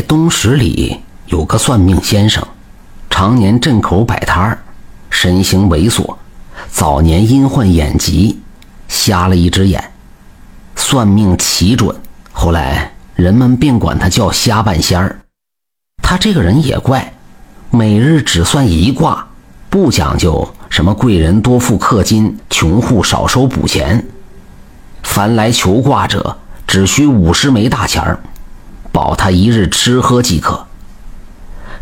东十里有个算命先生，常年镇口摆摊儿，身形猥琐，早年因患眼疾，瞎了一只眼，算命奇准。后来人们便管他叫瞎半仙儿。他这个人也怪，每日只算一卦，不讲究什么贵人多付克金，穷户少收补钱。凡来求卦者，只需五十枚大钱儿。保他一日吃喝即可。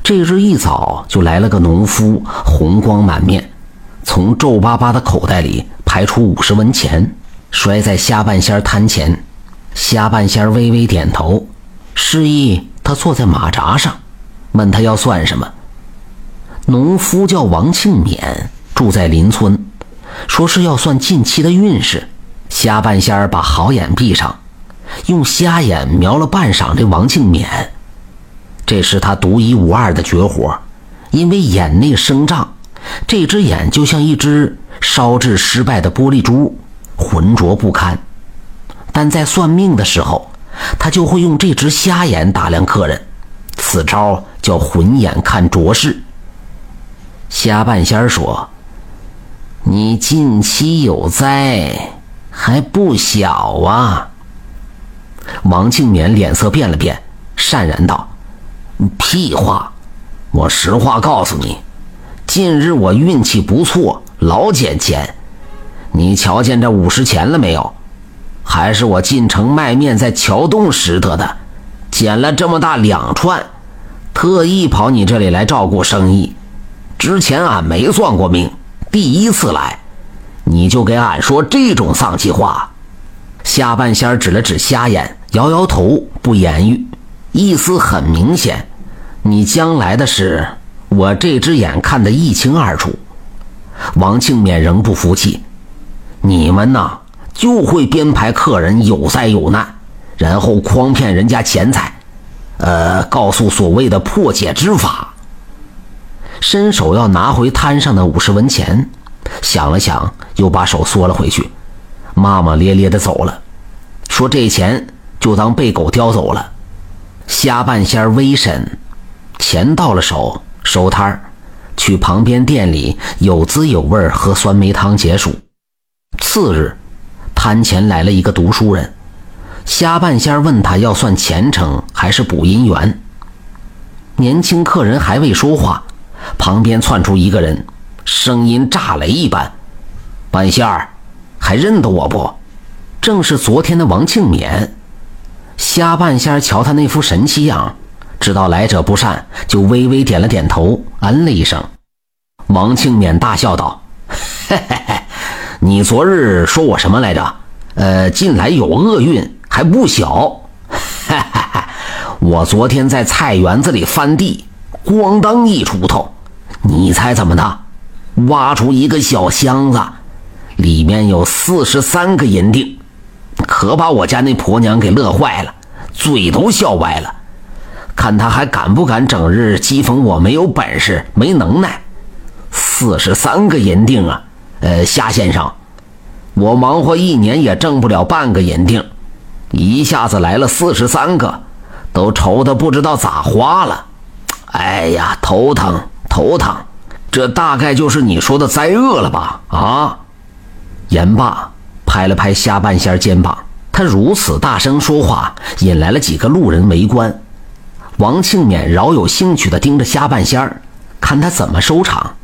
这日一早就来了个农夫，红光满面，从皱巴巴的口袋里排出五十文钱，摔在瞎半仙摊前。瞎半仙微微点头，示意他坐在马扎上，问他要算什么。农夫叫王庆勉，住在邻村，说是要算近期的运势。瞎半仙把好眼闭上。用瞎眼瞄了半晌，这王庆勉，这是他独一无二的绝活。因为眼内生障，这只眼就像一只烧制失败的玻璃珠，浑浊不堪。但在算命的时候，他就会用这只瞎眼打量客人，此招叫混眼看浊世。瞎半仙说：“你近期有灾，还不小啊。”王庆勉脸色变了变，讪然道：“屁话！我实话告诉你，近日我运气不错，老捡钱。你瞧见这五十钱了没有？还是我进城卖面在桥洞拾得的，捡了这么大两串，特意跑你这里来照顾生意。之前俺没算过命，第一次来，你就给俺说这种丧气话。”下半仙指了指瞎眼。摇摇头，不言语，意思很明显：你将来的事，我这只眼看得一清二楚。王庆勉仍不服气：“你们呐，就会编排客人有灾有难，然后诓骗人家钱财，呃，告诉所谓的破解之法。”伸手要拿回摊上的五十文钱，想了想，又把手缩了回去，骂骂咧咧的走了，说：“这钱。”就当被狗叼走了。瞎半仙微审，钱到了手，收摊儿，去旁边店里有滋有味儿喝酸梅汤解暑。次日，摊前来了一个读书人，瞎半仙问他要算前程还是补姻缘。年轻客人还未说话，旁边窜出一个人，声音炸雷一般：“半仙儿，还认得我不？正是昨天的王庆勉。”瞎半仙瞧他那副神气样，知道来者不善，就微微点了点头，嗯了一声。王庆勉大笑道：“嘿嘿嘿，你昨日说我什么来着？呃，近来有厄运，还不小。哈哈哈，我昨天在菜园子里翻地，咣当一锄头，你猜怎么的？挖出一个小箱子，里面有四十三个银锭。”可把我家那婆娘给乐坏了，嘴都笑歪了。看她还敢不敢整日讥讽我没有本事、没能耐。四十三个银锭啊！呃，夏先生，我忙活一年也挣不了半个银锭，一下子来了四十三个，都愁得不知道咋花了。哎呀，头疼头疼！这大概就是你说的灾厄了吧？啊！言罢。拍了拍瞎半仙肩膀，他如此大声说话，引来了几个路人围观。王庆勉饶有兴趣地盯着虾半仙儿，看他怎么收场。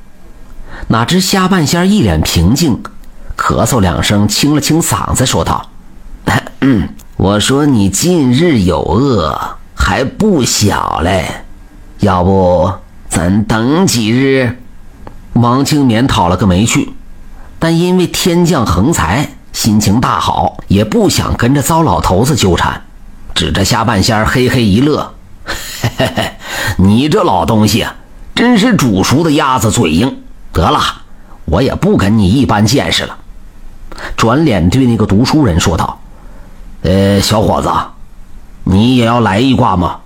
哪知虾半仙儿一脸平静，咳嗽两声，清了清嗓子，说道：“我说你近日有恶，还不小嘞，要不咱等几日？”王庆勉讨了个没趣，但因为天降横财。心情大好，也不想跟着糟老头子纠缠，指着下半仙儿嘿嘿一乐：“嘿嘿嘿，你这老东西，真是煮熟的鸭子嘴硬。得了，我也不跟你一般见识了。”转脸对那个读书人说道：“呃，小伙子，你也要来一卦吗？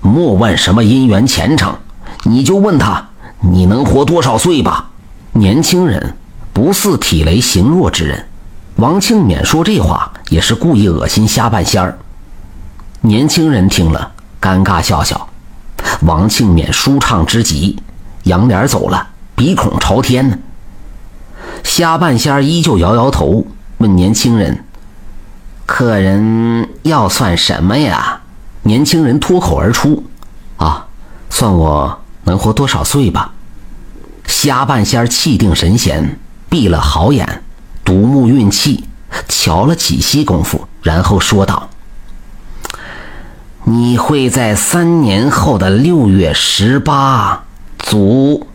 莫问什么姻缘前程，你就问他你能活多少岁吧。”年轻人不似体雷形弱之人。王庆勉说这话也是故意恶心瞎半仙儿。年轻人听了，尴尬笑笑，王庆勉舒畅之极，仰脸走了，鼻孔朝天呢。瞎半仙儿依旧摇摇头，问年轻人：“客人要算什么呀？”年轻人脱口而出：“啊，算我能活多少岁吧。”瞎半仙儿气定神闲，闭了好眼，独木运气，瞧了几息功夫，然后说道。你会在三年后的六月十八足。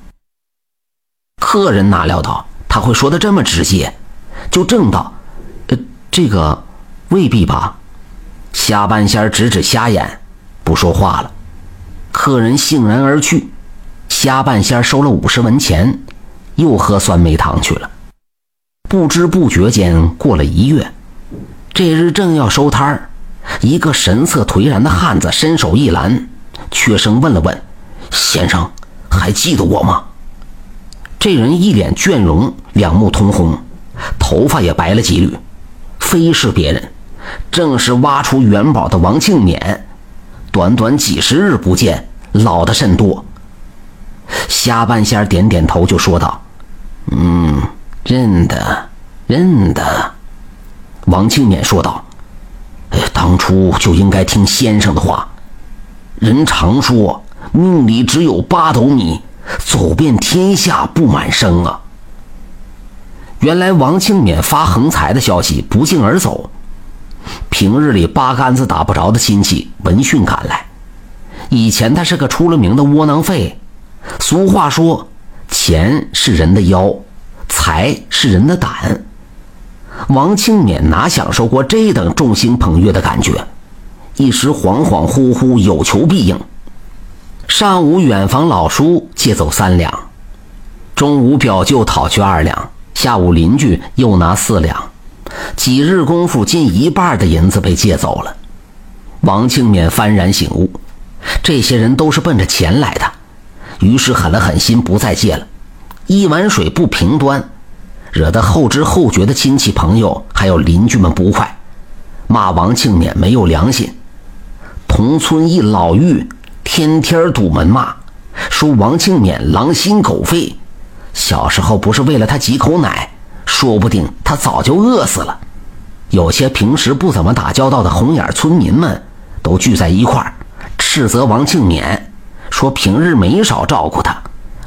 客人哪料到他会说的这么直接，就正道：“呃，这个未必吧。”瞎半仙指指瞎眼，不说话了。客人悻然而去。瞎半仙收了五十文钱，又喝酸梅汤去了。不知不觉间过了一月，这日正要收摊儿。一个神色颓然的汉子伸手一拦，怯声问了问：“先生，还记得我吗？”这人一脸倦容，两目通红，头发也白了几缕，非是别人，正是挖出元宝的王庆勉。短短几十日不见，老的甚多。瞎半仙点点头，就说道：“嗯，认得，认得。”王庆勉说道。当初就应该听先生的话。人常说，命里只有八斗米，走遍天下不满生啊。原来王庆勉发横财的消息不胫而走，平日里八竿子打不着的亲戚闻讯赶来。以前他是个出了名的窝囊废。俗话说，钱是人的腰，财是人的胆。王庆勉哪享受过这等众星捧月的感觉？一时恍恍惚惚，有求必应。上午远房老叔借走三两，中午表舅讨去二两，下午邻居又拿四两，几日功夫，近一半的银子被借走了。王庆勉幡然醒悟，这些人都是奔着钱来的，于是狠了狠心，不再借了。一碗水不平端。惹得后知后觉的亲戚朋友还有邻居们不快，骂王庆勉没有良心。同村一老妪天天堵门骂，说王庆勉狼心狗肺。小时候不是为了他几口奶，说不定他早就饿死了。有些平时不怎么打交道的红眼村民们都聚在一块儿，斥责王庆勉，说平日没少照顾他，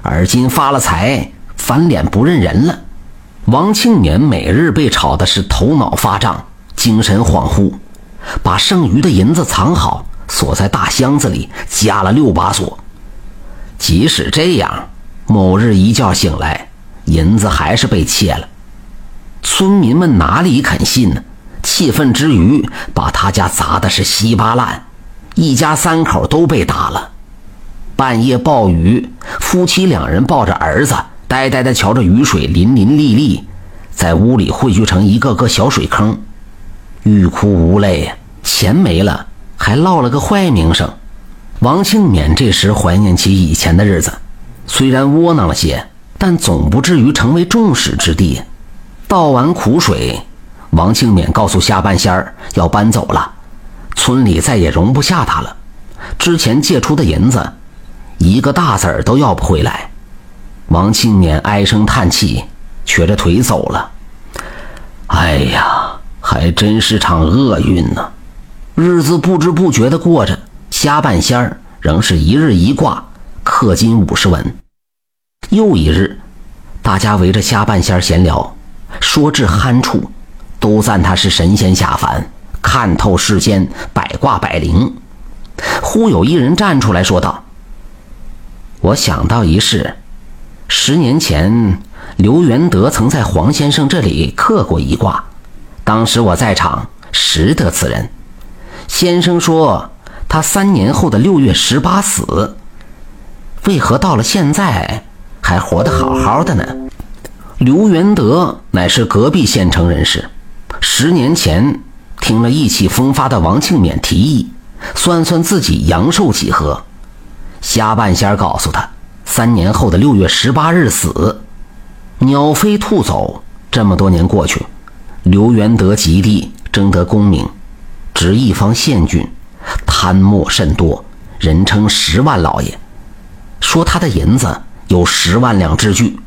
而今发了财，翻脸不认人了。王庆年每日被吵的是头脑发胀、精神恍惚，把剩余的银子藏好，锁在大箱子里，加了六把锁。即使这样，某日一觉醒来，银子还是被窃了。村民们哪里肯信呢？气愤之余，把他家砸的是稀巴烂，一家三口都被打了。半夜暴雨，夫妻两人抱着儿子。呆呆地瞧着雨水淋淋沥沥，在屋里汇聚成一个个小水坑，欲哭无泪。钱没了，还落了个坏名声。王庆勉这时怀念起以前的日子，虽然窝囊了些，但总不至于成为众矢之的。倒完苦水，王庆勉告诉下半仙儿要搬走了，村里再也容不下他了。之前借出的银子，一个大子儿都要不回来。王庆年唉声叹气，瘸着腿走了。哎呀，还真是场厄运呢！日子不知不觉的过着，瞎半仙儿仍是一日一卦，氪金五十文。又一日，大家围着瞎半仙儿闲聊，说至酣处，都赞他是神仙下凡，看透世间百卦百灵。忽有一人站出来说道：“我想到一事。”十年前，刘元德曾在黄先生这里刻过一卦，当时我在场，识得此人。先生说他三年后的六月十八死，为何到了现在还活得好好的呢？刘元德乃是隔壁县城人士，十年前听了意气风发的王庆勉提议，算算自己阳寿几何，瞎半仙告诉他。三年后的六月十八日死，鸟飞兔走。这么多年过去，刘元德极地争得功名，执一方县郡，贪墨甚多，人称十万老爷，说他的银子有十万两之巨。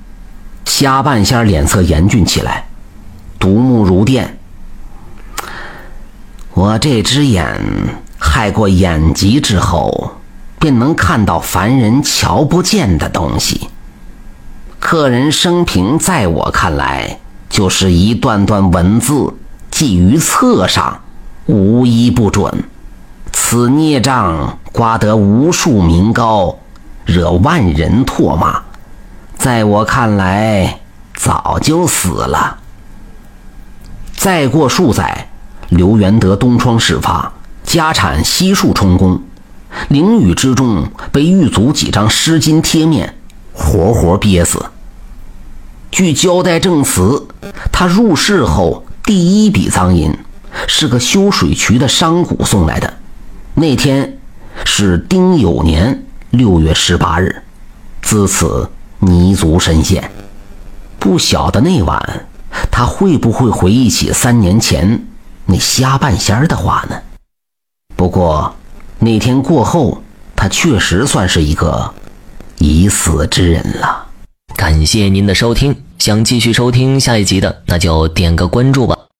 瞎半仙脸色严峻起来，独目如电。我这只眼害过眼疾之后，便能看到凡人瞧不见的东西。客人生平在我看来，就是一段段文字记于册上，无一不准。此孽障刮得无数名高，惹万人唾骂。在我看来，早就死了。再过数载，刘元德东窗事发，家产悉数充公，囹圄之中被狱卒几张湿巾贴面活活憋死。据交代证词，他入室后第一笔赃银是个修水渠的商贾送来的，那天是丁酉年六月十八日，自此。泥足深陷，不晓得那晚他会不会回忆起三年前那瞎半仙儿的话呢？不过那天过后，他确实算是一个已死之人了。感谢您的收听，想继续收听下一集的，那就点个关注吧。